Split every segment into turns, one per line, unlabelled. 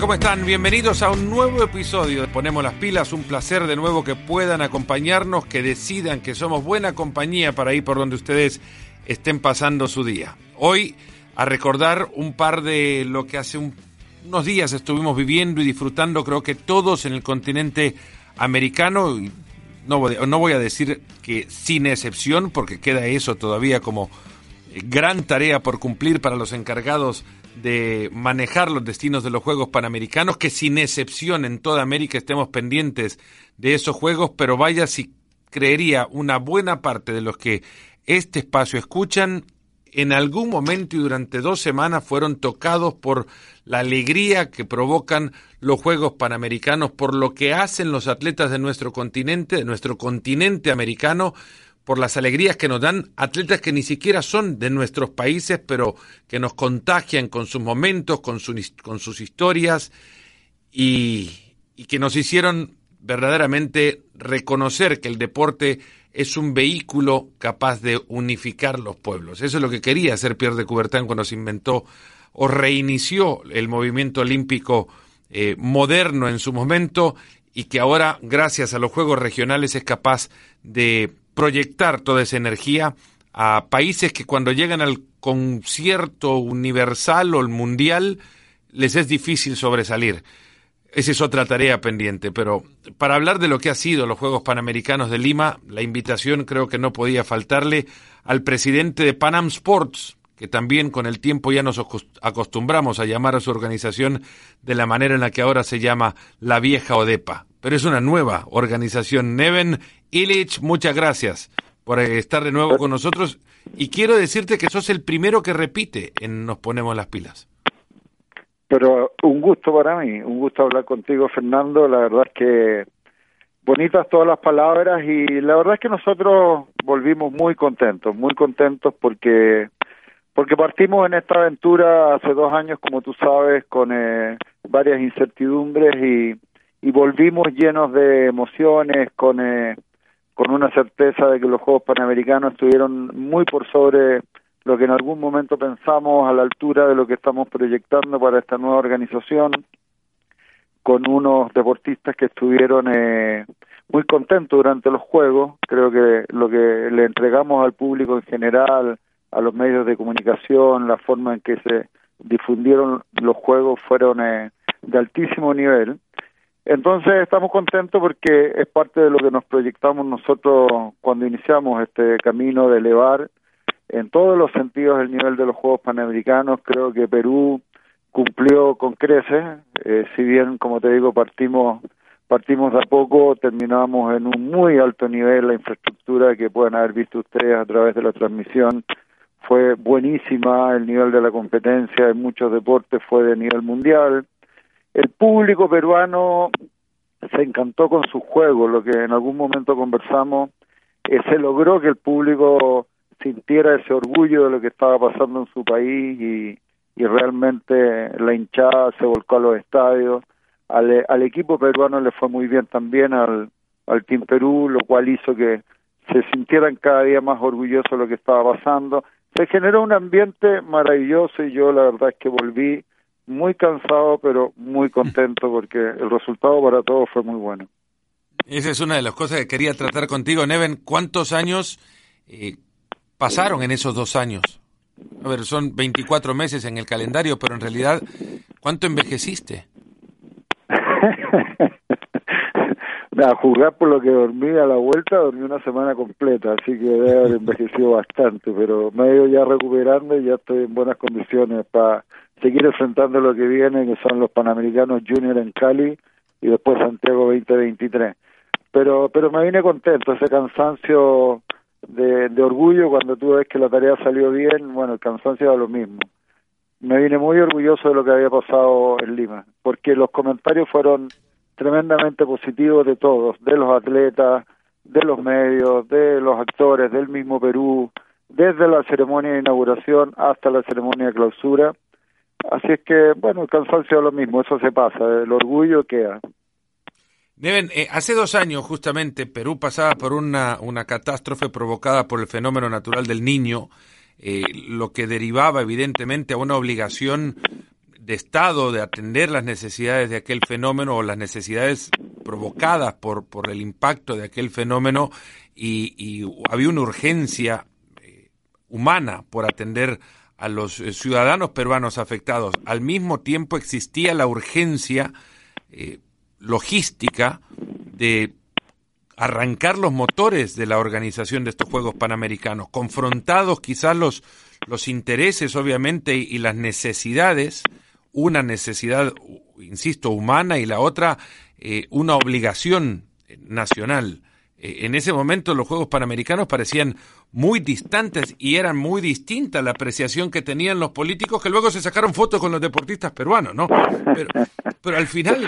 ¿cómo están? Bienvenidos a un nuevo episodio Ponemos las pilas. Un placer de nuevo que puedan acompañarnos, que decidan que somos buena compañía para ir por donde ustedes estén pasando su día. Hoy a recordar un par de lo que hace unos días estuvimos viviendo y disfrutando, creo que todos en el continente americano. No, voy a decir que sin excepción, porque queda eso todavía como gran tarea por cumplir para los encargados manejar los destinos de los Juegos Panamericanos, que sin excepción en toda América estemos pendientes de esos Juegos, pero vaya si creería una buena parte de los que este espacio escuchan, en algún momento y durante dos semanas fueron tocados por la alegría que provocan los Juegos Panamericanos, por lo que hacen los atletas de nuestro continente, de nuestro continente americano, por las alegrías que nos dan atletas que ni siquiera son de nuestros países, pero que nos contagian con sus momentos, con, con sus historias y, y que nos hicieron verdaderamente reconocer que el deporte es un vehículo capaz de unificar los pueblos. Eso es lo que quería hacer Pierre de Coubertin cuando se inventó o reinició el movimiento olímpico eh, moderno en su momento y que ahora, gracias a los Juegos Regionales, es capaz de proyectar toda esa energía a países que cuando llegan al concierto universal o el mundial les es difícil sobresalir. Esa es otra tarea pendiente, pero para hablar de lo que ha sido los Juegos Panamericanos de Lima, la invitación creo que no podía faltarle al presidente de Panam Sports, que también con el tiempo ya nos acostumbramos a llamar a su organización de la manera en la que ahora se llama la vieja ODEPA. Pero es una nueva organización. Neven Illich, muchas gracias por estar de nuevo con nosotros y quiero decirte que sos el primero que repite en Nos Ponemos las Pilas.
Pero un gusto para mí, un gusto hablar contigo, Fernando. La verdad es que bonitas todas las palabras y la verdad es que nosotros volvimos muy contentos, muy contentos porque porque partimos en esta aventura hace dos años, como tú sabes, con eh, varias incertidumbres y, y volvimos llenos de emociones, con eh, con una certeza de que los Juegos Panamericanos estuvieron muy por sobre lo que en algún momento pensamos a la altura de lo que estamos proyectando para esta nueva organización, con unos deportistas que estuvieron eh, muy contentos durante los Juegos. Creo que lo que le entregamos al público en general, a los medios de comunicación, la forma en que se difundieron los Juegos fueron eh, de altísimo nivel. Entonces estamos contentos porque es parte de lo que nos proyectamos nosotros cuando iniciamos este camino de elevar en todos los sentidos el nivel de los Juegos Panamericanos. Creo que Perú cumplió con creces, eh, si bien, como te digo, partimos partimos de a poco, terminamos en un muy alto nivel, la infraestructura que pueden haber visto ustedes a través de la transmisión fue buenísima, el nivel de la competencia en muchos deportes fue de nivel mundial. El público peruano se encantó con su juego, lo que en algún momento conversamos, eh, se logró que el público sintiera ese orgullo de lo que estaba pasando en su país y, realmente la hinchada se volcó a los estadios. Al, al equipo peruano le fue muy bien también al, al Team Perú, lo cual hizo que se sintieran cada día más orgullosos de lo que estaba pasando. Se generó un ambiente maravilloso y yo la verdad es que volví muy cansado pero muy contento porque el resultado para todos fue muy bueno.
Esa es una de las cosas que quería tratar contigo, Neven. ¿Cuántos años eh, pasaron en esos dos años? A ver, son 24 meses en el calendario, pero en realidad, ¿cuánto envejeciste?
a jugar por lo que dormí a la vuelta, dormí una semana completa, así que debe haber envejecido bastante, pero me he ido ya recuperando y ya estoy en buenas condiciones para seguir enfrentando lo que viene, que son los Panamericanos Junior en Cali y después Santiago 2023. Pero, pero me vine contento, ese cansancio de, de orgullo cuando tú ves que la tarea salió bien, bueno, el cansancio era lo mismo. Me vine muy orgulloso de lo que había pasado en Lima, porque los comentarios fueron tremendamente positivos de todos, de los atletas, de los medios, de los actores, del mismo Perú, desde la ceremonia de inauguración hasta la ceremonia de clausura. Así es que, bueno, el cansancio es lo mismo, eso se pasa, el orgullo queda.
Deben, eh, hace dos años justamente Perú pasaba por una, una catástrofe provocada por el fenómeno natural del niño, eh, lo que derivaba evidentemente a una obligación de Estado de atender las necesidades de aquel fenómeno o las necesidades provocadas por, por el impacto de aquel fenómeno y, había una urgencia eh, humana por atender a los eh, ciudadanos peruanos afectados. Al mismo tiempo existía la urgencia eh, logística de arrancar los motores de la organización de estos Juegos Panamericanos, confrontados quizás los, los intereses, obviamente, y, las necesidades, una necesidad, insisto, humana y la otra, eh, una obligación nacional. En ese momento los Juegos Panamericanos parecían muy distantes y eran muy distintas la apreciación que tenían los políticos que luego se sacaron fotos con los deportistas peruanos, ¿no? Pero, pero al final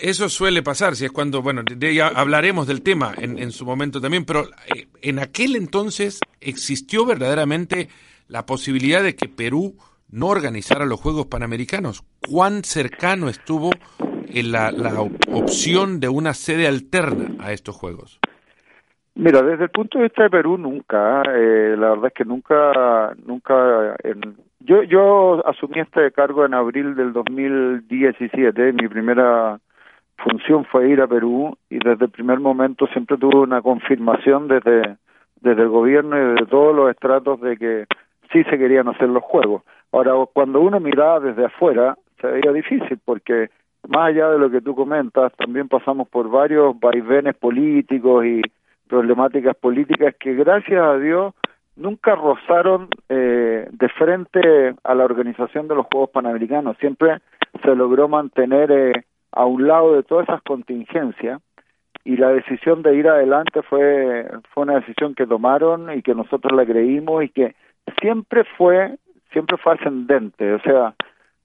eso suele pasar, si es cuando, bueno, ya hablaremos del tema en, en su momento también, pero eh, en aquel entonces existió verdaderamente la posibilidad de que Perú no organizara los Juegos Panamericanos. ¿Cuán cercano estuvo en la, la opción de una sede alterna a estos Juegos?
Mira, desde el punto de vista de Perú nunca, eh, la verdad es que nunca, nunca, yo, yo asumí este cargo en abril del 2017, mi primera función fue ir a Perú y desde el primer momento siempre tuve una confirmación desde, desde el gobierno y desde todos los estratos de que sí se querían hacer los juegos. Ahora, cuando uno miraba desde afuera, se veía difícil porque más allá de lo que tú comentas, también pasamos por varios vaivenes políticos y problemáticas políticas que gracias a Dios nunca rozaron eh, de frente a la organización de los Juegos Panamericanos. Siempre se logró mantener eh, a un lado de todas esas contingencias y la decisión de ir adelante fue fue una decisión que tomaron y que nosotros la creímos y que siempre fue siempre fue ascendente, o sea,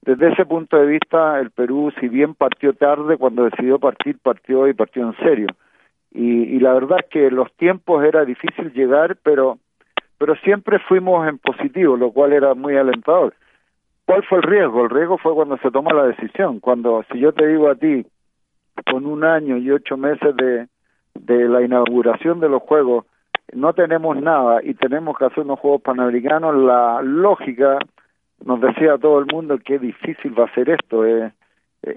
desde ese punto de vista el Perú si bien partió tarde cuando decidió partir partió y partió en serio y, la verdad es que los tiempos era difícil llegar, pero pero siempre fuimos en positivo, lo cual era muy alentador. ¿Cuál fue el riesgo? El riesgo fue cuando se toma la decisión, cuando si yo te digo a ti, con un año y ocho meses de, de la inauguración de los Juegos, no tenemos nada y tenemos que hacer unos Juegos Panamericanos, la lógica nos decía a todo el mundo que difícil va a ser esto. Eh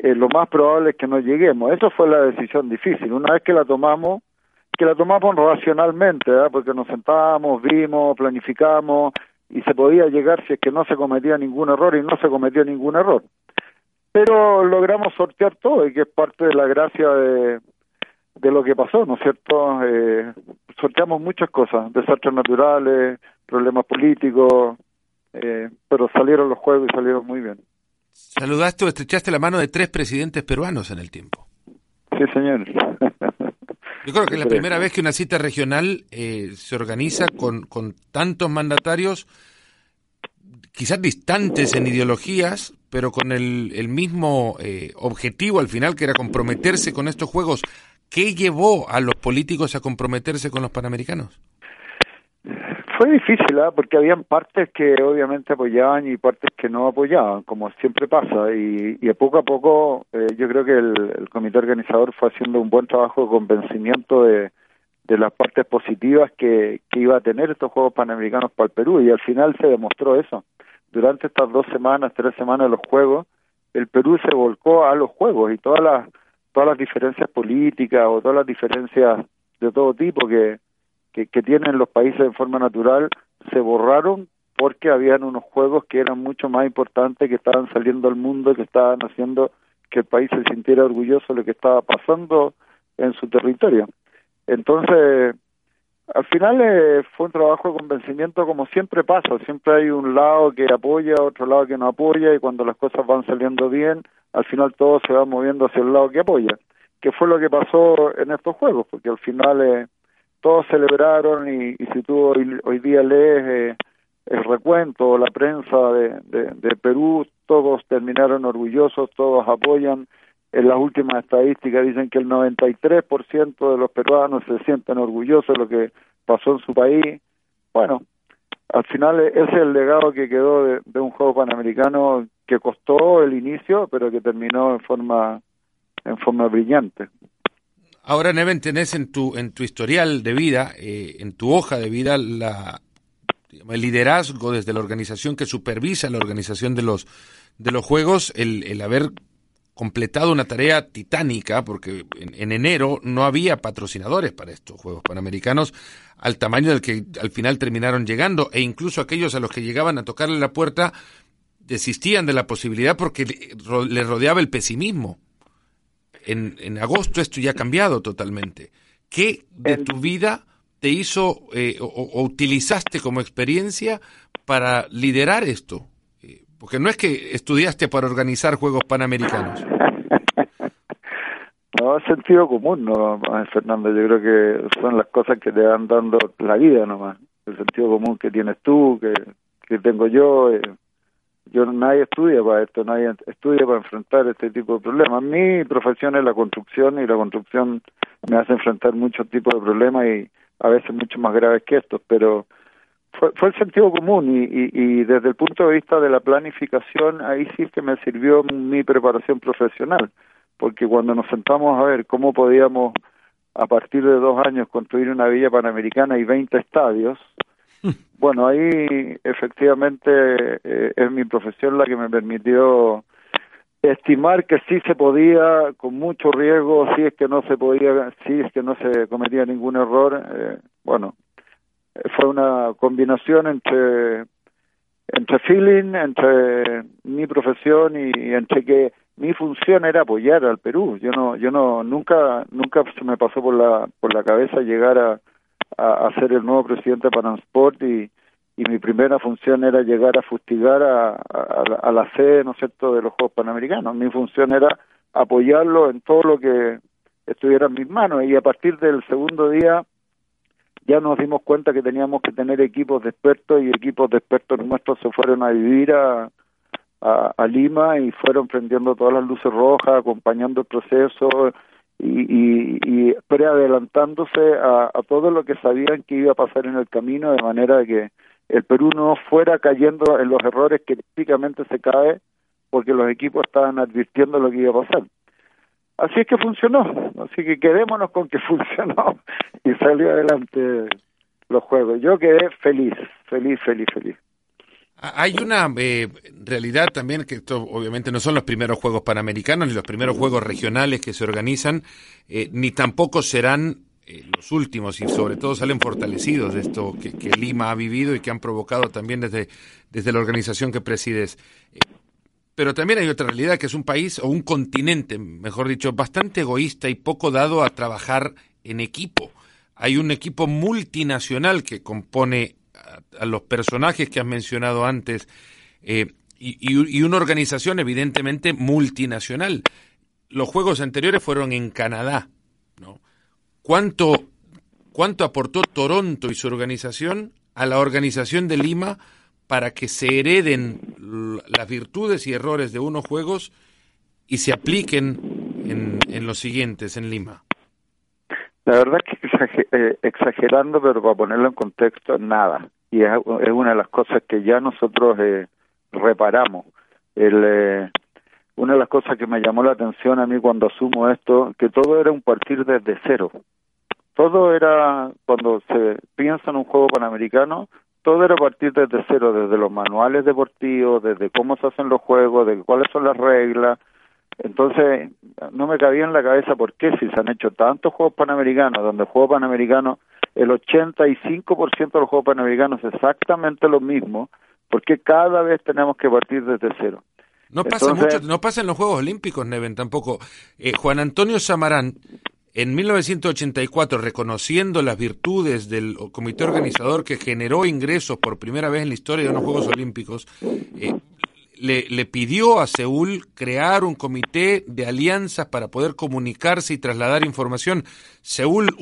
eh, lo más probable es que no lleguemos. Eso fue la decisión difícil. Una vez que la tomamos, que la tomamos racionalmente, porque nos sentábamos, vimos, planificamos y se podía llegar si es que no se cometía ningún error y no se cometió ningún error. Pero logramos sortear todo y que es parte de la gracia de, de lo que pasó, ¿no es cierto? Eh, sorteamos muchas cosas, desastres naturales, problemas políticos, eh, pero salieron los juegos y salieron muy bien.
Saludaste o estrechaste la mano de tres presidentes peruanos en el tiempo.
Sí, señor.
Yo creo que es la primera vez que una cita regional eh, se organiza con, con tantos mandatarios, quizás distantes en ideologías, pero con el, el mismo eh, objetivo al final, que era comprometerse con estos Juegos. ¿Qué llevó a los políticos a comprometerse con los Panamericanos?
Fue difícil, ¿eh? porque habían partes que obviamente apoyaban y partes que no apoyaban, como siempre pasa, y, y poco a poco eh, yo creo que el, comité organizador fue haciendo un buen trabajo de convencimiento de, de las partes positivas que, que iba a tener estos Juegos Panamericanos para el Perú, y al final se demostró eso. Durante estas dos semanas, tres semanas de los Juegos, el Perú se volcó a los Juegos y todas las, todas las diferencias políticas o todas las diferencias de todo tipo que que, tienen los países en forma natural se borraron porque habían unos juegos que eran mucho más importantes, que estaban saliendo al mundo, que estaban haciendo que el país se sintiera orgulloso de lo que estaba pasando en su territorio. Entonces, al final eh, fue un trabajo de convencimiento como siempre pasa, siempre hay un lado que apoya, otro lado que no apoya y cuando las cosas van saliendo bien, al final todo se va moviendo hacia el lado que apoya, que fue lo que pasó en estos juegos, porque al final eh, todos celebraron y, si tú hoy, día lees eh, el recuento, la prensa de, de, Perú, todos terminaron orgullosos, todos apoyan. En las últimas estadísticas dicen que el 93% de los peruanos se sienten orgullosos de lo que pasó en su país. Bueno, al final ese es el legado que quedó de, de un juego panamericano que costó el inicio, pero que terminó en forma en forma brillante.
Ahora, Neven, tenés en tu, en tu historial de vida, eh, en tu hoja de vida, la el liderazgo desde la organización que supervisa la organización de los, de los Juegos, el, el haber completado una tarea titánica, porque en, enero no había patrocinadores para estos Juegos Panamericanos al tamaño del que al final terminaron llegando, e incluso aquellos a los que llegaban a tocarle la puerta desistían de la posibilidad porque les rodeaba el pesimismo. En, en agosto esto ya ha cambiado totalmente. ¿Qué de tu vida te hizo eh, o, utilizaste como experiencia para liderar esto? Porque no es que estudiaste para organizar Juegos Panamericanos.
no, es sentido común, no, Fernando. Yo creo que son las cosas que te van dando la vida nomás. El sentido común que tienes tú, que, que tengo yo. Eh, yo nadie estudia para esto, nadie estudia para enfrentar este tipo de problemas. Mi profesión es la construcción y la construcción me hace enfrentar muchos tipos de problemas y a veces mucho más graves que estos, pero fue, fue el sentido común y, y, desde el punto de vista de la planificación, ahí sí que me sirvió mi preparación profesional, porque cuando nos sentamos a ver cómo podíamos a partir de dos años construir una villa panamericana y 20 estadios, bueno, ahí efectivamente eh, es mi profesión la que me permitió estimar que sí se podía, con mucho riesgo, si es que no se podía, si es que no se cometía ningún error, eh, bueno, fue una combinación entre entre feeling, entre mi profesión y, entre que mi función era apoyar al Perú. Yo no, yo no, nunca, nunca se me pasó por la, por la cabeza llegar a, a, ser el nuevo presidente de Panamsport y, y mi primera función era llegar a fustigar a, a, a, la sede, ¿no es cierto?, de los Juegos Panamericanos. Mi función era apoyarlo en todo lo que estuviera en mis manos y a partir del segundo día ya nos dimos cuenta que teníamos que tener equipos de expertos y equipos de expertos nuestros se fueron a vivir a, a, Lima y fueron prendiendo todas las luces rojas, acompañando el proceso y, y, y preadelantándose a, a todo lo que sabían que iba a pasar en el camino, de manera que el Perú no fuera cayendo en los errores que típicamente se cae porque los equipos estaban advirtiendo lo que iba a pasar. Así es que funcionó, así que quedémonos con que funcionó y salió adelante los juegos. Yo quedé feliz, feliz, feliz, feliz.
Hay una eh, realidad también que esto obviamente no son los primeros Juegos Panamericanos ni los primeros Juegos regionales que se organizan, eh, ni tampoco serán eh, los últimos y sobre todo salen fortalecidos de esto que, Lima ha vivido y que han provocado también desde, desde la organización que presides. Pero también hay otra realidad que es un país o un continente, mejor dicho, bastante egoísta y poco dado a trabajar en equipo. Hay un equipo multinacional que compone a, los personajes que has mencionado antes eh, y, una organización evidentemente multinacional. Los juegos anteriores fueron en Canadá. ¿no? ¿Cuánto, ¿Cuánto aportó Toronto y su organización a la organización de Lima para que se hereden las virtudes y errores de unos juegos y se apliquen en, en los siguientes en Lima?
La verdad que eh, exagerando, pero para ponerlo en contexto, nada. Y es, una de las cosas que ya nosotros eh, reparamos. El, eh, una de las cosas que me llamó la atención a mí cuando asumo esto, que todo era un partir desde cero. Todo era, cuando se piensa en un juego panamericano, todo era partir desde cero, desde los manuales deportivos, desde cómo se hacen los juegos, de cuáles son las reglas. Entonces, no me cabía en la cabeza por qué si se han hecho tantos juegos panamericanos, donde el juego panamericano, el 85% de los juegos panamericanos es exactamente lo mismo, porque cada vez tenemos que partir desde cero.
No pasa mucho, no pasa en los Juegos Olímpicos, Neven, tampoco. Eh, Juan Antonio Samarán en 1984, reconociendo las virtudes del comité organizador que generó ingresos por primera vez en la historia de unos Juegos Olímpicos, eh, le, pidió a Seúl crear un comité de alianzas para poder comunicarse y trasladar información. Seúl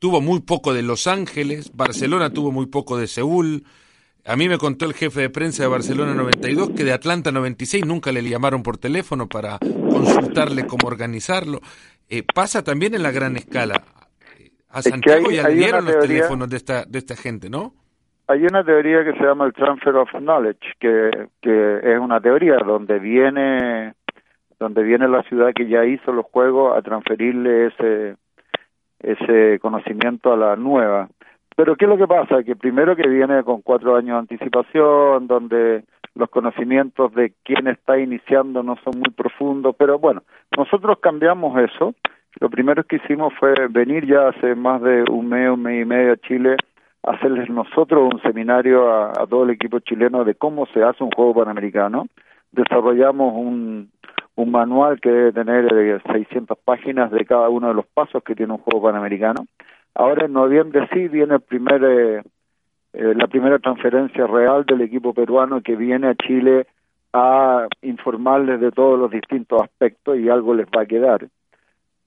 tuvo muy poco de Los Ángeles, Barcelona tuvo muy poco de Seúl. A mí me contó el jefe de prensa de Barcelona 92 que de Atlanta 96 nunca le llamaron por teléfono para consultarle cómo organizarlo. Eh, pasa también en la gran escala. A Santiago ya le dieron los teléfonos de esta, de esta gente, ¿no?
Hay una teoría que se llama el transfer of knowledge, que, que es una teoría donde viene donde viene la ciudad que ya hizo los juegos a transferirle ese ese conocimiento a la nueva. pero ¿qué es lo que pasa? Que primero que viene con cuatro años de anticipación, donde los conocimientos de quién está iniciando no son muy profundos, pero bueno, nosotros cambiamos eso. Lo primero que hicimos fue venir ya hace más de un mes, un mes y medio a Chile, hacerles nosotros un seminario a, todo el equipo chileno de cómo se hace un juego panamericano. Desarrollamos un, un manual que debe tener 600 eh, páginas de cada uno de los pasos que tiene un juego panamericano. Ahora en noviembre sí viene el primer eh, eh, la primera transferencia real del equipo peruano que viene a Chile a informarles de todos los distintos aspectos y algo les va a quedar.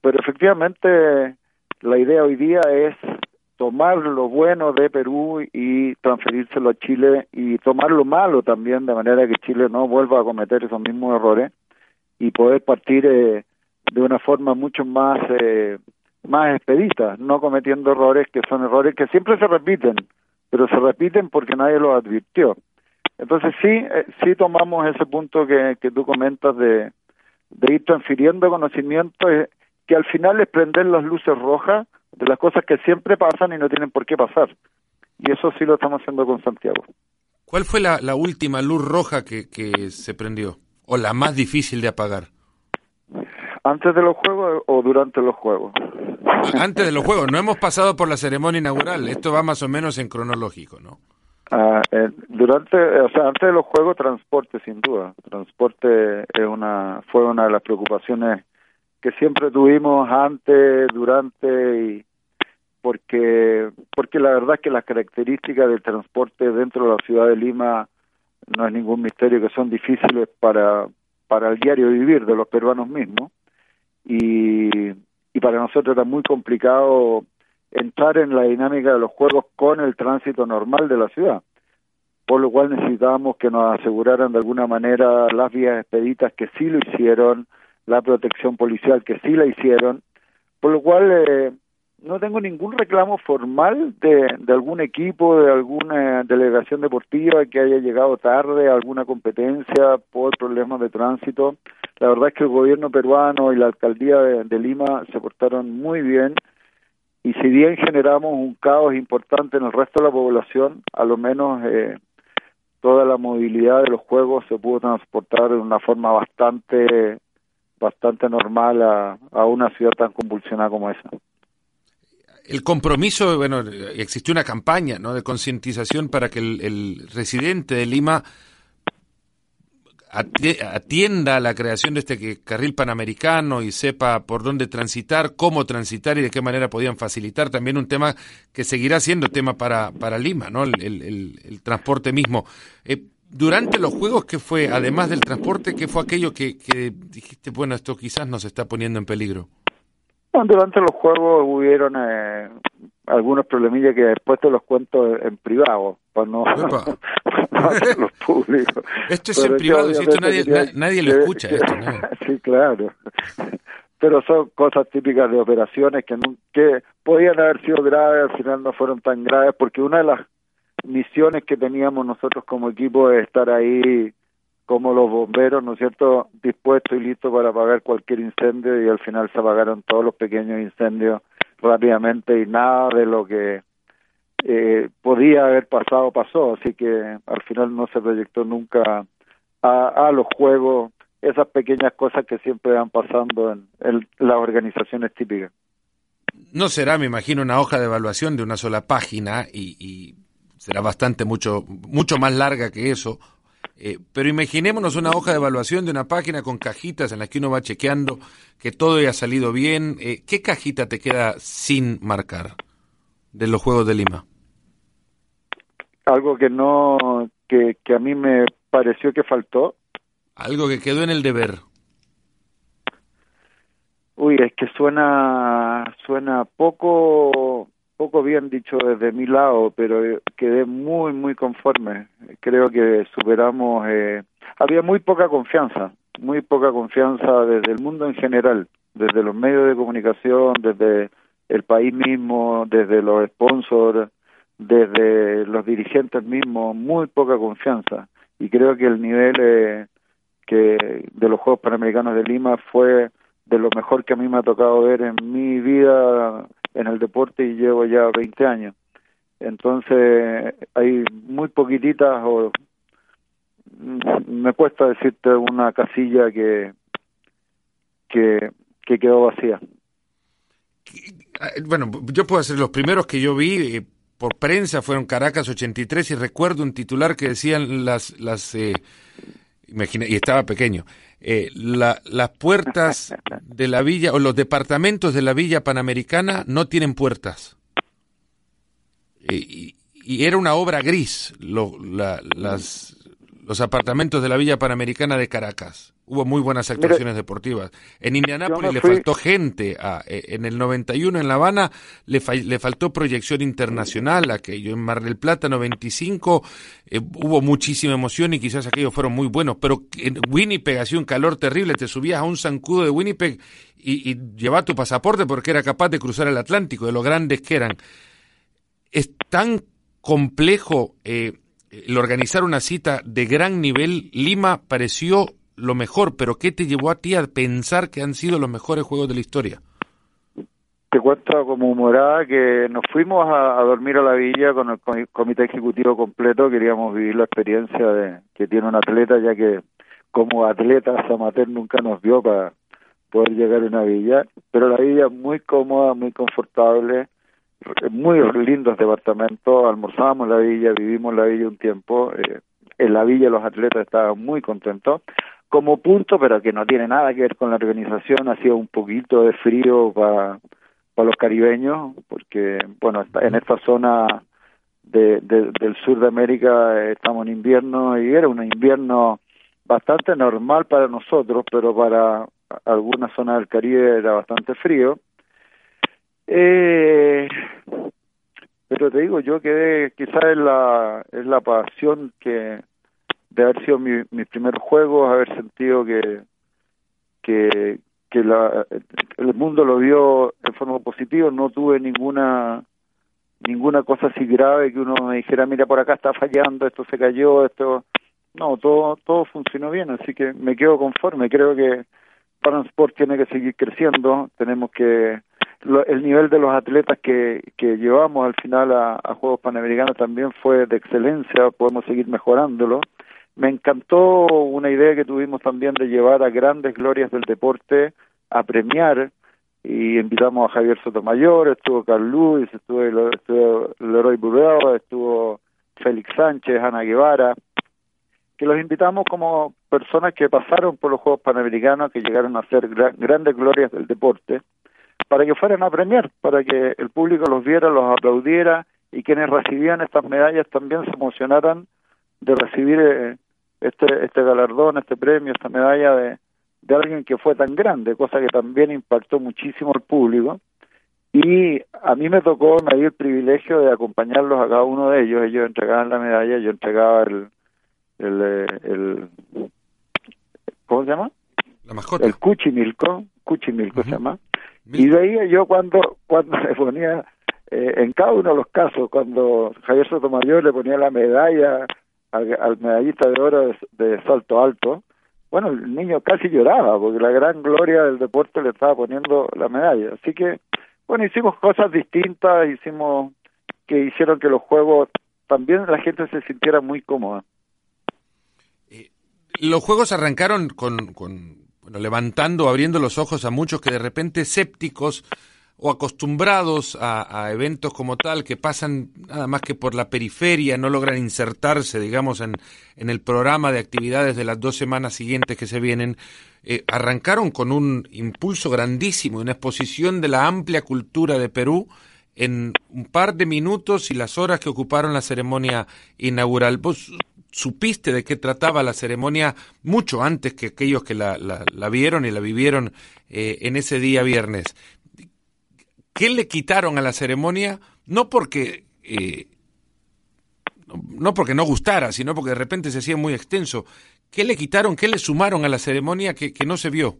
Pero efectivamente la idea hoy día es tomar lo bueno de Perú y transferírselo a Chile y tomar lo malo también de manera que Chile no vuelva a cometer esos mismos errores y poder partir eh, de una forma mucho más eh, más expedita, no cometiendo errores que son errores que siempre se repiten, pero se repiten porque nadie los advirtió. Entonces sí, eh, sí tomamos ese punto que, que tú comentas de, ir transfiriendo conocimiento, eh, que al final es prender las luces rojas de las cosas que siempre pasan y no tienen por qué pasar. Y eso sí lo estamos haciendo con Santiago.
¿Cuál fue la, la última luz roja que, que se prendió? ¿O la más difícil de apagar?
¿Antes de los juegos o durante los juegos?
Antes de los juegos, no hemos pasado por la ceremonia inaugural, esto va más o menos en cronológico, ¿no?
Eh, durante, o sea, antes de los juegos, transporte, sin duda. Transporte es una, fue una de las preocupaciones que siempre tuvimos antes, durante y porque porque la verdad es que las características del transporte dentro de la ciudad de Lima no es ningún misterio que son difíciles para para el diario vivir de los peruanos mismos. Y, y para nosotros era muy complicado entrar en la dinámica de los juegos con el tránsito normal de la ciudad, por lo cual necesitábamos que nos aseguraran de alguna manera las vías expeditas que sí lo hicieron, la protección policial que sí la hicieron, por lo cual eh, no tengo ningún reclamo formal de, algún equipo, de alguna delegación deportiva que haya llegado tarde a alguna competencia por problemas de tránsito. La verdad es que el gobierno peruano y la alcaldía de, Lima se portaron muy bien y si bien generamos un caos importante en el resto de la población, a lo menos eh, toda la movilidad de los juegos se pudo transportar de una forma bastante bastante normal a, a una ciudad tan convulsionada como esa
el compromiso, bueno, existió una campaña ¿no? de concientización para que el, residente de Lima atienda la creación de este carril panamericano y sepa por dónde transitar, cómo transitar y de qué manera podían facilitar. También un tema que seguirá siendo tema para, para Lima, ¿no? el, transporte mismo. Eh, durante los juegos, ¿qué fue, además del transporte, qué fue aquello que, que dijiste, bueno, esto quizás nos está poniendo en peligro?
Durante los juegos hubieron eh, algunos problemillas que después te los cuento en privado, para no,
los públicos. Esto es en privado, si esto nadie, nadie lo escucha. Esto,
sí, claro. Pero son cosas típicas de operaciones que, que podían haber sido graves, al final no fueron tan graves, porque una de las misiones que teníamos nosotros como equipo es estar ahí como los bomberos, ¿no es cierto?, dispuestos y listos para apagar cualquier incendio y al final se apagaron todos los pequeños incendios rápidamente y nada de lo que eh, podía haber pasado pasó, así que al final no se proyectó nunca a, a los juegos esas pequeñas cosas que siempre van pasando en, en las organizaciones típicas.
No será, me imagino, una hoja de evaluación de una sola página y, y será bastante mucho mucho más larga que eso eh, pero imaginémonos una hoja de evaluación de una página con cajitas en las que uno va chequeando que todo haya salido bien. Eh, ¿Qué cajita te queda sin marcar de los Juegos de Lima?
Algo que no, que, que a mí me pareció que faltó.
Algo que quedó en el deber.
Uy, es que suena, suena poco poco bien dicho desde mi lado, pero quedé muy, muy conforme. Creo que superamos, eh, había muy poca confianza, muy poca confianza desde el mundo en general, desde los medios de comunicación, desde el país mismo, desde los sponsors, desde los dirigentes mismos, muy poca confianza. Y creo que el nivel eh, que de los Juegos Panamericanos de Lima fue de lo mejor que a mí me ha tocado ver en mi vida en el deporte y llevo ya 20 años. Entonces hay muy poquititas o me cuesta decirte una casilla que que, que quedó vacía.
Bueno, yo puedo hacer los primeros que yo vi eh, por prensa fueron Caracas 83 y recuerdo un titular que decían las las eh, y estaba pequeño eh, las puertas de la villa o los departamentos de la villa panamericana no tienen puertas y, y, era una obra gris lo, las los apartamentos de la Villa Panamericana de Caracas. Hubo muy buenas actuaciones deportivas. En Indianápolis le faltó gente. Eh, en el 91 en La Habana le, le faltó proyección internacional. Aquello en Mar del Plata 95 eh, hubo muchísima emoción y quizás aquellos fueron muy buenos. Pero en Winnipeg hacía un calor terrible. Te subías a un zancudo de Winnipeg y, y llevabas tu pasaporte porque era capaz de cruzar el Atlántico, de lo grandes que eran. Es tan complejo. Eh, el organizar una cita de gran nivel, Lima pareció lo mejor, pero ¿qué te llevó a ti a pensar que han sido los mejores juegos de la historia?
Te cuento como humorada que nos fuimos a, dormir a la villa con el comité ejecutivo completo, queríamos vivir la experiencia de que tiene un atleta, ya que como atleta amateur nunca nos vio para poder llegar a una villa, pero la villa muy cómoda, muy confortable, muy lindos departamentos, almorzábamos en la villa, vivimos en la villa un tiempo, eh, en la villa los atletas estaban muy contentos. Como punto, pero que no tiene nada que ver con la organización, ha sido un poquito de frío para, para los caribeños, porque, bueno, en esta zona de, del sur de América estamos en invierno y era un invierno bastante normal para nosotros, pero para alguna zona del Caribe era bastante frío eh, pero te digo, yo quedé, quizás es la, es la pasión que de haber sido mi, mis primeros juegos, haber sentido que, que, que la, el mundo lo vio en forma positiva, no tuve ninguna ninguna cosa así grave que uno me dijera, mira, por acá está fallando, esto se cayó, esto... No, todo todo funcionó bien, así que me quedo conforme. Creo que Sport tiene que seguir creciendo, tenemos que el nivel de los atletas que, que llevamos al final a, Juegos Panamericanos también fue de excelencia, podemos seguir mejorándolo. Me encantó una idea que tuvimos también de llevar a grandes glorias del deporte a premiar y invitamos a Javier Sotomayor, estuvo Carl Luis, estuvo, estuvo Leroy Burrell, estuvo Félix Sánchez, Ana Guevara, que los invitamos como personas que pasaron por los Juegos Panamericanos, que llegaron a ser grandes glorias del deporte para que fueran a premiar, para que el público los viera, los aplaudiera y quienes recibían estas medallas también se emocionaran de recibir eh, este este galardón, este premio, esta medalla de, de alguien que fue tan grande, cosa que también impactó muchísimo al público. Y a mí me tocó, me dio el privilegio de acompañarlos a cada uno de ellos. Ellos entregaban la medalla, yo entregaba el, el, eh, el, ¿cómo se llama?
La mascota.
El Cuchimilco, Cuchimilco se llama. Y veía yo cuando, cuando se ponía, eh, en cada uno de los casos, cuando Javier Sotomayor le ponía la medalla al, medallista de oro de, salto alto, bueno, el niño casi lloraba porque la gran gloria del deporte le estaba poniendo la medalla. Así que, bueno, hicimos cosas distintas, hicimos que hicieron que los juegos también la gente se sintiera muy cómoda.
Eh, los juegos arrancaron con, con bueno, levantando, abriendo los ojos a muchos que de repente escépticos o acostumbrados a, eventos como tal, que pasan nada más que por la periferia, no logran insertarse, digamos, en, el programa de actividades de las dos semanas siguientes que se vienen, eh, arrancaron con un impulso grandísimo, una exposición de la amplia cultura de Perú en un par de minutos y las horas que ocuparon la ceremonia inaugural supiste de qué trataba la ceremonia mucho antes que aquellos que la, la, vieron y la vivieron eh, en ese día viernes. ¿Qué le quitaron a la ceremonia? No porque eh, no porque no gustara, sino porque de repente se hacía muy extenso. ¿Qué le quitaron, qué le sumaron a la ceremonia que, que no se vio?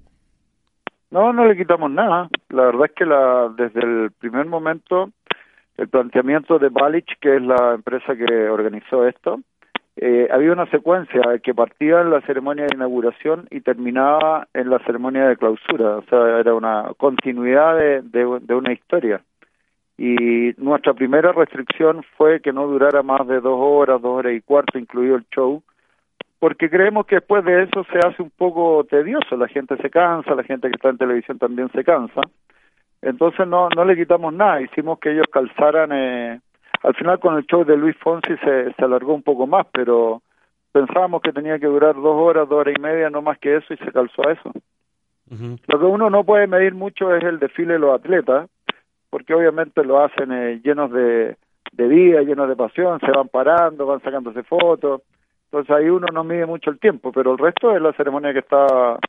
No, no le quitamos nada. La verdad es que la, desde el primer momento el planteamiento de Balich, que es la empresa que organizó esto, eh, había una secuencia que partía en la ceremonia de inauguración y terminaba en la ceremonia de clausura, o sea, era una continuidad de, de, una historia. y nuestra primera restricción fue que no durara más de dos horas, dos horas y cuarto, incluido el show, porque creemos que después de eso se hace un poco tedioso, la gente se cansa, la gente que está en televisión también se cansa, entonces no, no le quitamos nada, hicimos que ellos calzaran, eh, al final con el show de Luis Fonsi se, se alargó un poco más, pero pensábamos que tenía que durar dos horas, dos horas y media, no más que eso, y se calzó a eso. Lo que uno no puede medir mucho es el desfile de los atletas, porque obviamente lo hacen eh, llenos de, de vida, llenos de pasión, se van parando, van sacándose fotos, entonces ahí uno no mide mucho el tiempo, pero el resto es la ceremonia que está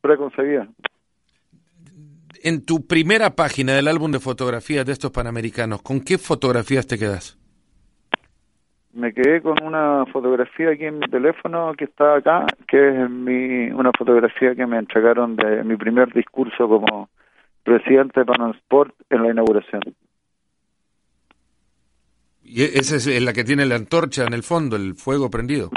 preconcebida.
En tu primera página del álbum de fotografías de estos panamericanos, ¿con qué fotografías te quedas?
me quedé con una fotografía aquí en mi teléfono que está acá, que es mi, una fotografía que me entregaron de mi primer discurso como presidente de Panam Sport en la inauguración.
¿Y esa es la que tiene la antorcha en el fondo, el fuego prendido?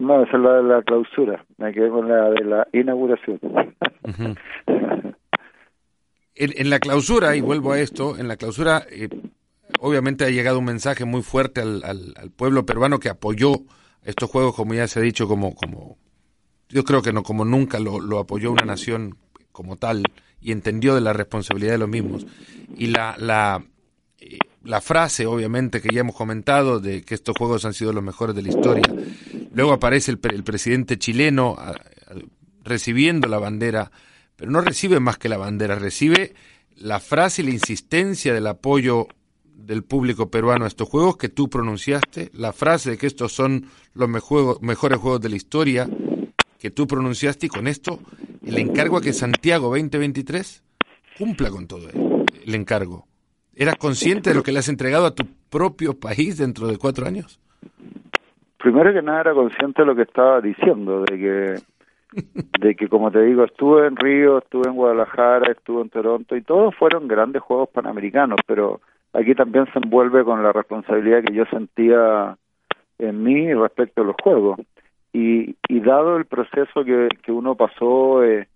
No, esa es la de la clausura. Me quedé con la de la inauguración.
en, la clausura, y vuelvo a esto, en la clausura eh, obviamente ha llegado un mensaje muy fuerte al, pueblo peruano que apoyó estos juegos, como ya se ha dicho, como, como yo creo que no como nunca lo, apoyó una nación como tal y entendió de la responsabilidad de los mismos. Y la, la, eh, la frase, obviamente, que ya hemos comentado, de que estos juegos han sido los mejores de la historia. Luego aparece el, el presidente chileno recibiendo la bandera, pero no recibe más que la bandera, recibe la frase y la insistencia del apoyo del público peruano a estos juegos que tú pronunciaste, la frase de que estos son los mejores juegos de la historia que tú pronunciaste y con esto el encargo a que Santiago 2023 cumpla con todo el encargo. ¿Eras consciente de lo que le has entregado a tu propio país dentro de cuatro años?
Primero que nada era consciente de lo que estaba diciendo, de que, de que como te digo, estuve en Río, estuve en Guadalajara, estuve en Toronto y todos fueron grandes juegos panamericanos, pero aquí también se envuelve con la responsabilidad que yo sentía en mí respecto a los juegos. Y, y dado el proceso que, que uno pasó, eh,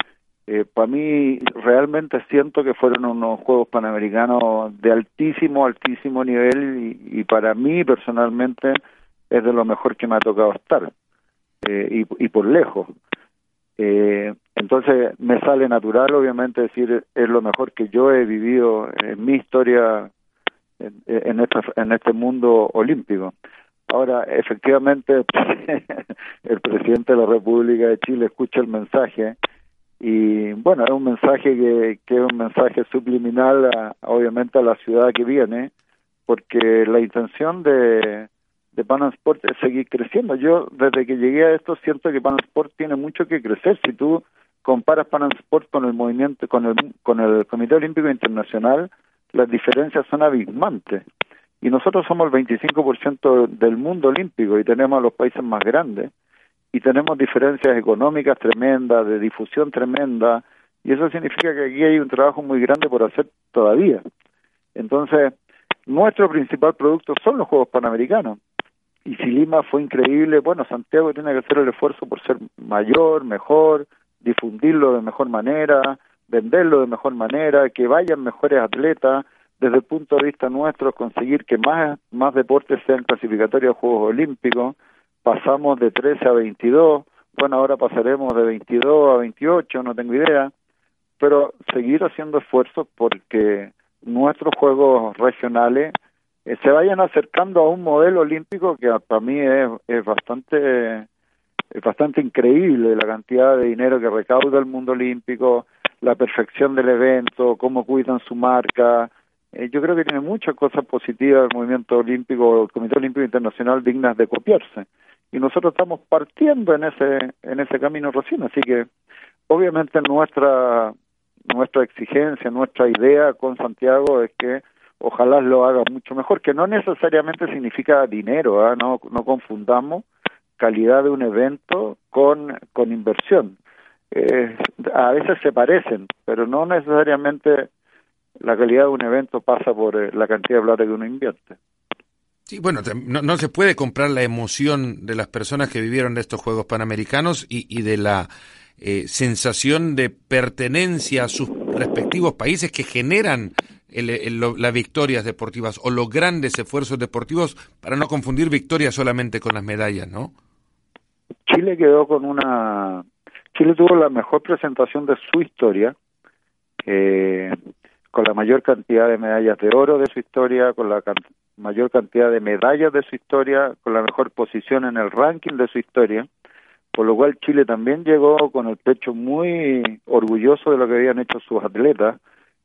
eh, para mí realmente siento que fueron unos Juegos Panamericanos de altísimo, altísimo nivel y, para mí personalmente es de lo mejor que me ha tocado estar eh, y, y por lejos. Eh, entonces me sale natural obviamente decir es lo mejor que yo he vivido en mi historia en, este, en este mundo olímpico. Ahora, efectivamente, el presidente de la República de Chile escucha el mensaje y, bueno, es un mensaje que, que es un mensaje subliminal, obviamente, a la ciudad que viene, porque la intención de, de Pan Sport es seguir creciendo. Yo, desde que llegué a esto, siento que Pan Sport tiene mucho que crecer. Si tú comparas Pan Sport con el movimiento, con el, con el Comité Olímpico Internacional, las diferencias son abismantes. Y nosotros somos el 25% del mundo olímpico y tenemos a los países más grandes. Y tenemos diferencias económicas tremendas, de difusión tremenda. Y eso significa que aquí hay un trabajo muy grande por hacer todavía. Entonces, nuestro principal producto son los Juegos Panamericanos. Y si Lima fue increíble, bueno, Santiago tiene que hacer el esfuerzo por ser mayor, mejor, difundirlo de mejor manera, venderlo de mejor manera, que vayan mejores atletas, desde el punto de vista nuestro, conseguir que más, más deportes sean clasificatorios a Juegos Olímpicos, pasamos de 13 a 22, bueno, ahora pasaremos de 22 a 28, no tengo idea, pero seguir haciendo esfuerzos porque nuestros Juegos regionales eh, se vayan acercando a un modelo olímpico que para mí es, es bastante es bastante increíble la cantidad de dinero que recauda el mundo olímpico, la perfección del evento, cómo cuidan su marca. Eh, yo creo que tiene muchas cosas positivas el movimiento olímpico, el Comité Olímpico Internacional dignas de copiarse. Y nosotros estamos partiendo en ese en ese camino recién, así que obviamente nuestra nuestra exigencia, nuestra idea con Santiago es que ojalá lo haga mucho mejor, que no necesariamente significa dinero, ¿ah? no no confundamos calidad de un evento con con inversión a veces se parecen, pero no necesariamente la calidad de un evento pasa por eh, la cantidad de plata que uno invierte.
Sí, bueno, no, se puede comprar la emoción de las personas que vivieron estos Juegos Panamericanos y, y de la eh, sensación de pertenencia a sus respectivos países que generan las victorias deportivas o los grandes esfuerzos deportivos para no confundir victorias solamente con las medallas, ¿no?
Chile quedó con una... Chile tuvo la mejor presentación de su historia, eh, con la mayor cantidad de medallas de oro de su historia, con la mayor cantidad de medallas de su historia, con la mejor posición en el ranking de su historia, por lo cual Chile también llegó con el pecho muy orgulloso de lo que habían hecho sus atletas,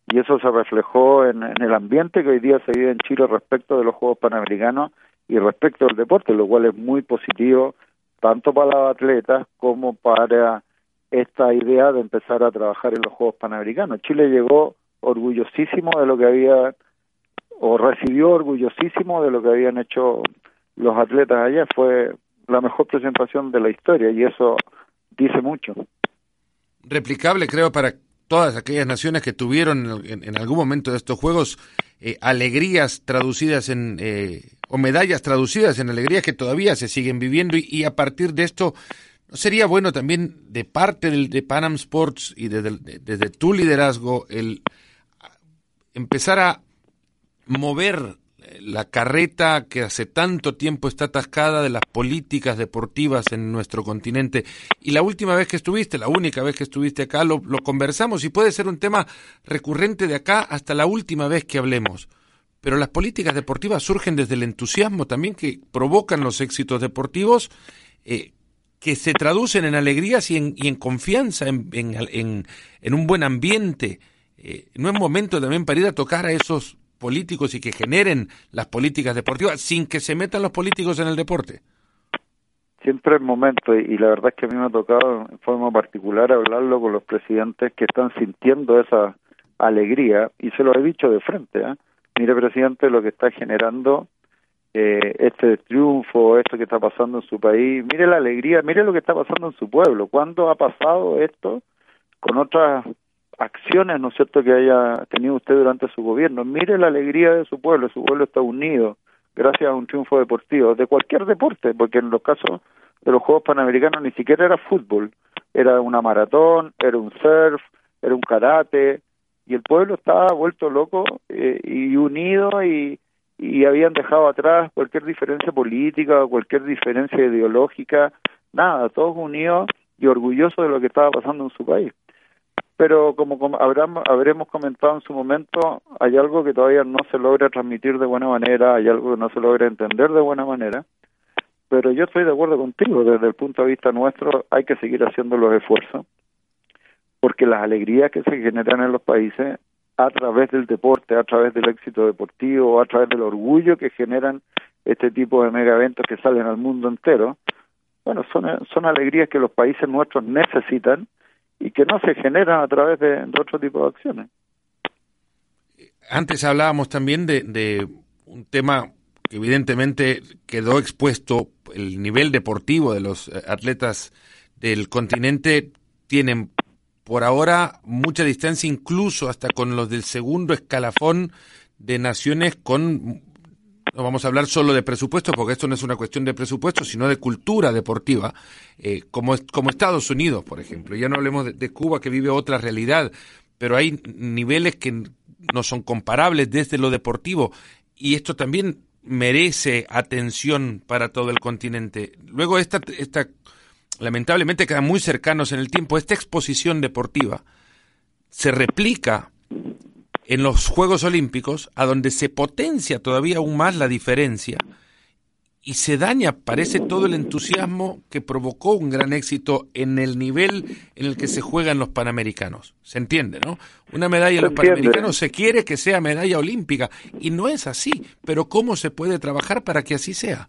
y eso se reflejó en, en el ambiente que hoy día se vive en Chile respecto de los Juegos Panamericanos y respecto al deporte, lo cual es muy positivo tanto para los atletas como para esta idea de empezar a trabajar en los Juegos Panamericanos. Chile llegó orgullosísimo de lo que había o recibió orgullosísimo de lo que habían hecho los atletas allá. Fue la mejor presentación de la historia y eso dice mucho.
Replicable, creo, para todas aquellas naciones que tuvieron en, algún momento de estos Juegos eh, alegrías traducidas en, eh, o medallas traducidas en alegrías que todavía se siguen viviendo y, a partir de esto, ¿no sería bueno también de parte del, de Panam Sports y desde, desde tu liderazgo el empezar a mover la carreta que hace tanto tiempo está atascada de las políticas deportivas en nuestro continente. Y la última vez que estuviste, la única vez que estuviste acá, lo, conversamos y puede ser un tema recurrente de acá hasta la última vez que hablemos. Pero las políticas deportivas surgen desde el entusiasmo también que provocan los éxitos deportivos, eh, que se traducen en alegrías y en, confianza, en, un buen ambiente. Eh, ¿No es momento también para ir a tocar a esos políticos y que generen las políticas deportivas sin que se metan los políticos en el deporte?
Siempre es momento y, la verdad es que a mí me ha tocado en forma particular hablarlo con los presidentes que están sintiendo esa alegría y se lo he dicho de frente. ¿eh? Mire, presidente, lo que está generando eh, este triunfo, esto que está pasando en su país, mire la alegría, mire lo que está pasando en su pueblo. ¿Cuándo ha pasado esto con otras acciones, ¿no es cierto?, que haya tenido usted durante su gobierno. Mire la alegría de su pueblo, su pueblo está unido gracias a un triunfo deportivo, de cualquier deporte, porque en los casos de los Juegos Panamericanos ni siquiera era fútbol, era una maratón, era un surf, era un karate, y el pueblo estaba vuelto loco eh, y unido y, y habían dejado atrás cualquier diferencia política, cualquier diferencia ideológica, nada, todos unidos y orgullosos de lo que estaba pasando en su país pero como, habremos comentado en su momento, hay algo que todavía no se logra transmitir de buena manera, hay algo que no se logra entender de buena manera, pero yo estoy de acuerdo contigo, desde el punto de vista nuestro hay que seguir haciendo los esfuerzos, porque las alegrías que se generan en los países a través del deporte, a través del éxito deportivo, a través del orgullo que generan este tipo de mega eventos que salen al mundo entero, bueno, son, son alegrías que los países nuestros necesitan y que no se generan a través de, otro tipo de acciones.
Antes hablábamos también de, de un tema que evidentemente quedó expuesto, el nivel deportivo de los eh, atletas del continente tienen por ahora mucha distancia incluso hasta con los del segundo escalafón de naciones con no vamos a hablar solo de presupuesto, porque esto no es una cuestión de presupuesto, sino de cultura deportiva, eh, como, como Estados Unidos, por ejemplo. Ya no hablemos de, Cuba, que vive otra realidad, pero hay niveles que no son comparables desde lo deportivo, y esto también merece atención para todo el continente. Luego, esta, esta lamentablemente quedan muy cercanos en el tiempo, esta exposición deportiva se replica en los Juegos Olímpicos, a donde se potencia todavía aún más la diferencia y se daña, parece, todo el entusiasmo que provocó un gran éxito en el nivel en el que se juegan los Panamericanos. ¿Se entiende, no? Una medalla en los Panamericanos se quiere que sea medalla olímpica y no es así, pero ¿cómo se puede trabajar para que así sea?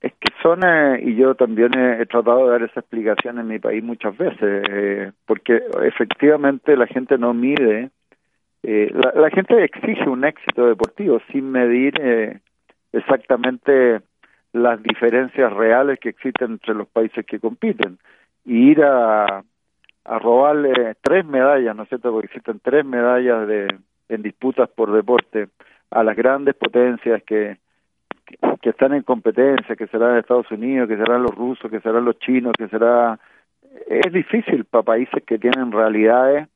Es que son, eh, y yo también he, tratado de dar esa explicación en mi país muchas veces, eh, porque efectivamente la gente no mide eh, la, gente exige un éxito deportivo sin medir eh, exactamente las diferencias reales que existen entre los países que compiten. Y ir a, a robarle tres medallas, ¿no es cierto? Porque existen tres medallas de, en disputas por deporte a las grandes potencias que, que, están en competencia, que serán Estados Unidos, que serán los rusos, que serán los chinos, que será... Es difícil para países que tienen realidades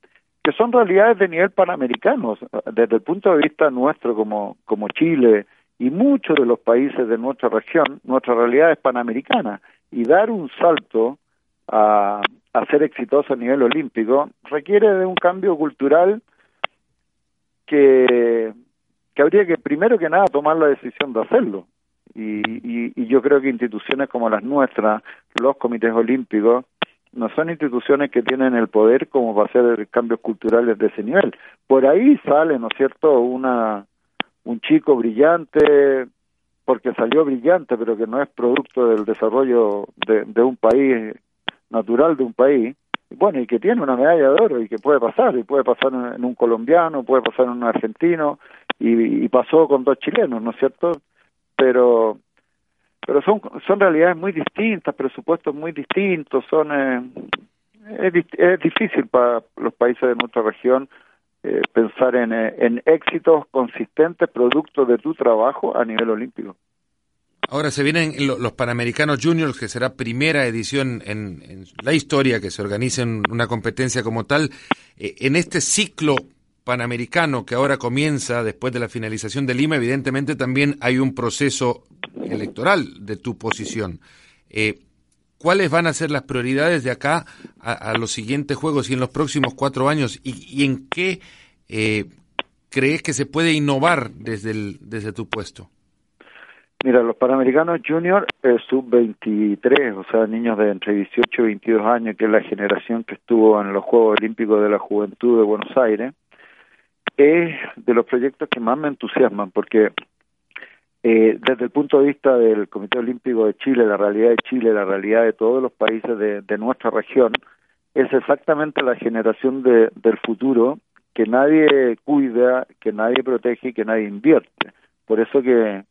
que son realidades de nivel panamericano, desde el punto de vista nuestro como, como Chile y muchos de los países de nuestra región, nuestra realidad es panamericana y dar un salto a, a ser exitoso a nivel olímpico requiere de un cambio cultural que, que habría que primero que nada tomar la decisión de hacerlo. Y, y, y yo creo que instituciones como las nuestras, los comités olímpicos, no son instituciones que tienen el poder como para hacer cambios culturales de ese nivel. Por ahí sale, ¿no es cierto?, una un chico brillante, porque salió brillante, pero que no es producto del desarrollo de, de un país natural de un país, bueno, y que tiene una medalla de oro y que puede pasar, y puede pasar en, un colombiano, puede pasar en un argentino, y, y pasó con dos chilenos, ¿no es cierto? Pero pero son son realidades muy distintas, presupuestos muy distintos, son eh, es, es, difícil para los países de nuestra región eh, pensar en, eh, en éxitos consistentes producto de tu trabajo a nivel olímpico.
Ahora se vienen los Panamericanos Juniors, que será primera edición en, la historia que se organice en una competencia como tal. Eh, en este ciclo panamericano que ahora comienza después de la finalización de Lima, evidentemente también hay un proceso electoral de tu posición. Eh, ¿Cuáles van a ser las prioridades de acá a, los siguientes juegos y en los próximos cuatro años? ¿Y, en qué eh, crees que se puede innovar desde, desde tu puesto?
Mira, los Panamericanos Junior eh, sub-23, o sea, niños de entre 18 y 22 años, que es la generación que estuvo en los Juegos Olímpicos de la Juventud de Buenos Aires, es de los proyectos que más me entusiasman, porque eh, desde el punto de vista del Comité Olímpico de Chile, la realidad de Chile, la realidad de todos los países de, nuestra región, es exactamente la generación de, del futuro que nadie cuida, que nadie protege y que nadie invierte. Por eso que,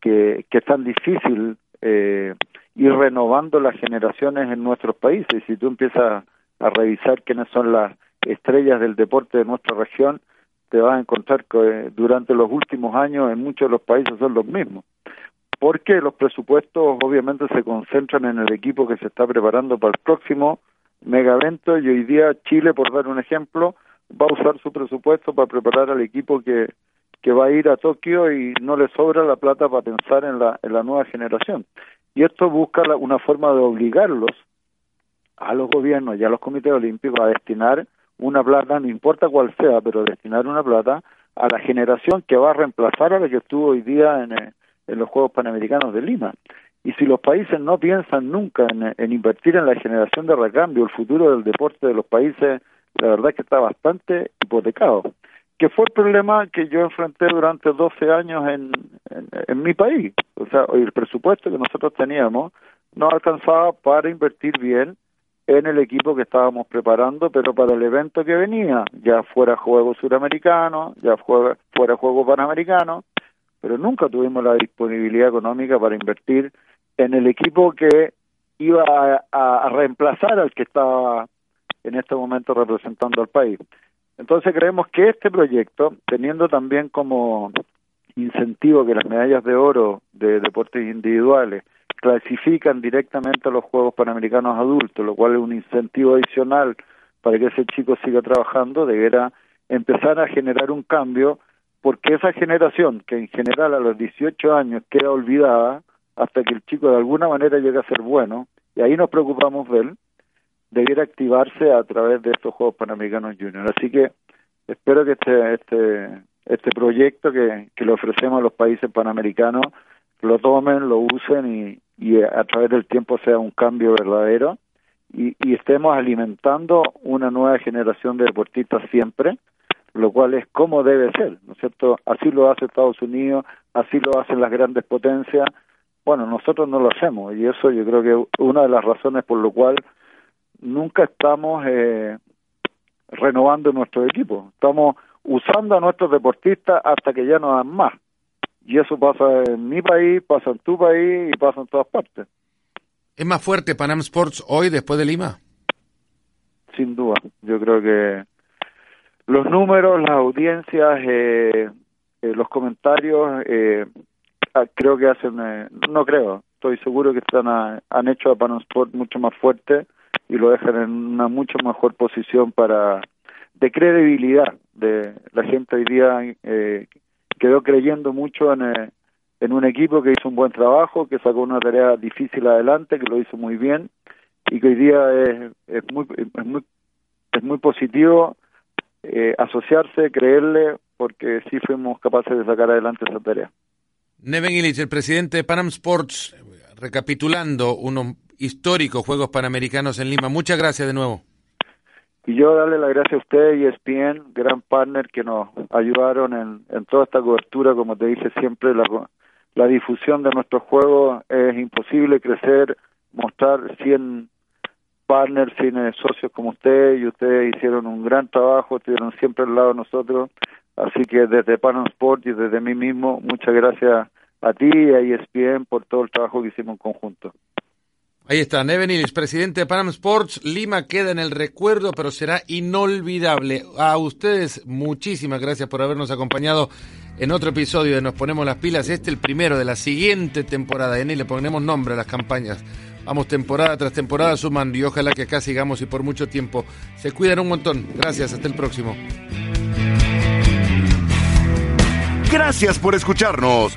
que, que es tan difícil eh, ir renovando las generaciones en nuestros países. Si tú empiezas a revisar quiénes son las estrellas del deporte de nuestra región, te vas a encontrar que eh, durante los últimos años en muchos de los países son los mismos. Porque los presupuestos obviamente se concentran en el equipo que se está preparando para el próximo mega evento y hoy día Chile, por dar un ejemplo, va a usar su presupuesto para preparar al equipo que, que va a ir a Tokio y no le sobra la plata para pensar en la, en la nueva generación. Y esto busca la, una forma de obligarlos a los gobiernos y a los comités olímpicos a destinar una plata, no importa cuál sea, pero destinar una plata a la generación que va a reemplazar a la que estuvo hoy día en, eh, los Juegos Panamericanos de Lima. Y si los países no piensan nunca en, en, invertir en la generación de recambio, el futuro del deporte de los países, la verdad es que está bastante hipotecado. Que fue el problema que yo enfrenté durante 12 años en, en, en mi país. O sea, el presupuesto que nosotros teníamos no alcanzaba para invertir bien en el equipo que estábamos preparando, pero para el evento que venía, ya fuera juego suramericano, ya fuera, fuera juego panamericano, pero nunca tuvimos la disponibilidad económica para invertir en el equipo que iba a, a, a reemplazar al que estaba en este momento representando al país. Entonces creemos que este proyecto, teniendo también como incentivo que las medallas de oro de deportes individuales clasifican directamente a los Juegos Panamericanos adultos, lo cual es un incentivo adicional para que ese chico siga trabajando, deberá empezar a generar un cambio, porque esa generación, que en general a los 18 años queda olvidada, hasta que el chico de alguna manera llegue a ser bueno, y ahí nos preocupamos de él, debiera activarse a través de estos Juegos Panamericanos Junior. Así que espero que este, este, este proyecto que, que le ofrecemos a los países panamericanos lo tomen, lo usen y, y a través del tiempo sea un cambio verdadero y, y estemos alimentando una nueva generación de deportistas siempre, lo cual es como debe ser, ¿no es cierto? Así lo hace Estados Unidos, así lo hacen las grandes potencias. Bueno, nosotros no lo hacemos y eso yo creo que es una de las razones por lo cual nunca estamos eh, renovando nuestro equipo. Estamos usando a nuestros deportistas hasta que ya no dan más. Y eso pasa en mi país, pasa en tu país y pasa en todas partes.
¿Es más fuerte Panam Sports hoy después de Lima?
Sin duda. Yo creo que los números, las audiencias, eh, eh, los comentarios, eh, ah, creo que hacen, eh, no creo, estoy seguro que están a, han hecho a Panam Sport mucho más fuerte y lo dejan en una mucho mejor posición para de credibilidad. De la gente hoy día eh, quedó creyendo mucho en, eh, en un equipo que hizo un buen trabajo, que sacó una tarea difícil adelante, que lo hizo muy bien y que hoy día es, es muy es muy positivo eh, asociarse, creerle, porque sí fuimos capaces de sacar adelante esa tarea.
Neven Illich, el presidente de Panam Sports, recapitulando unos históricos Juegos Panamericanos en Lima. Muchas gracias de nuevo.
Y yo darle las gracias a usted y ESPN, gran partner que nos ayudaron en, toda esta cobertura, como te dice siempre, la, la difusión de nuestros juegos es imposible crecer, mostrar 100 partners, 100 socios como usted, y ustedes hicieron un gran trabajo, estuvieron siempre al lado de nosotros, así que desde Panam Sport y desde mí mismo, muchas gracias a ti y a ESPN por todo el trabajo que hicimos en conjunto.
Ahí está, Neven Illich, presidente de Panam Sports. Lima queda en el recuerdo, pero será inolvidable. A ustedes, muchísimas gracias por habernos acompañado en otro episodio de Nos Ponemos las Pilas. Este el primero de la siguiente temporada. Y le ponemos nombre a las campañas. Vamos temporada tras temporada sumando y ojalá que acá sigamos y por mucho tiempo. Se cuidan un montón. Gracias, hasta el próximo.
Gracias por escucharnos.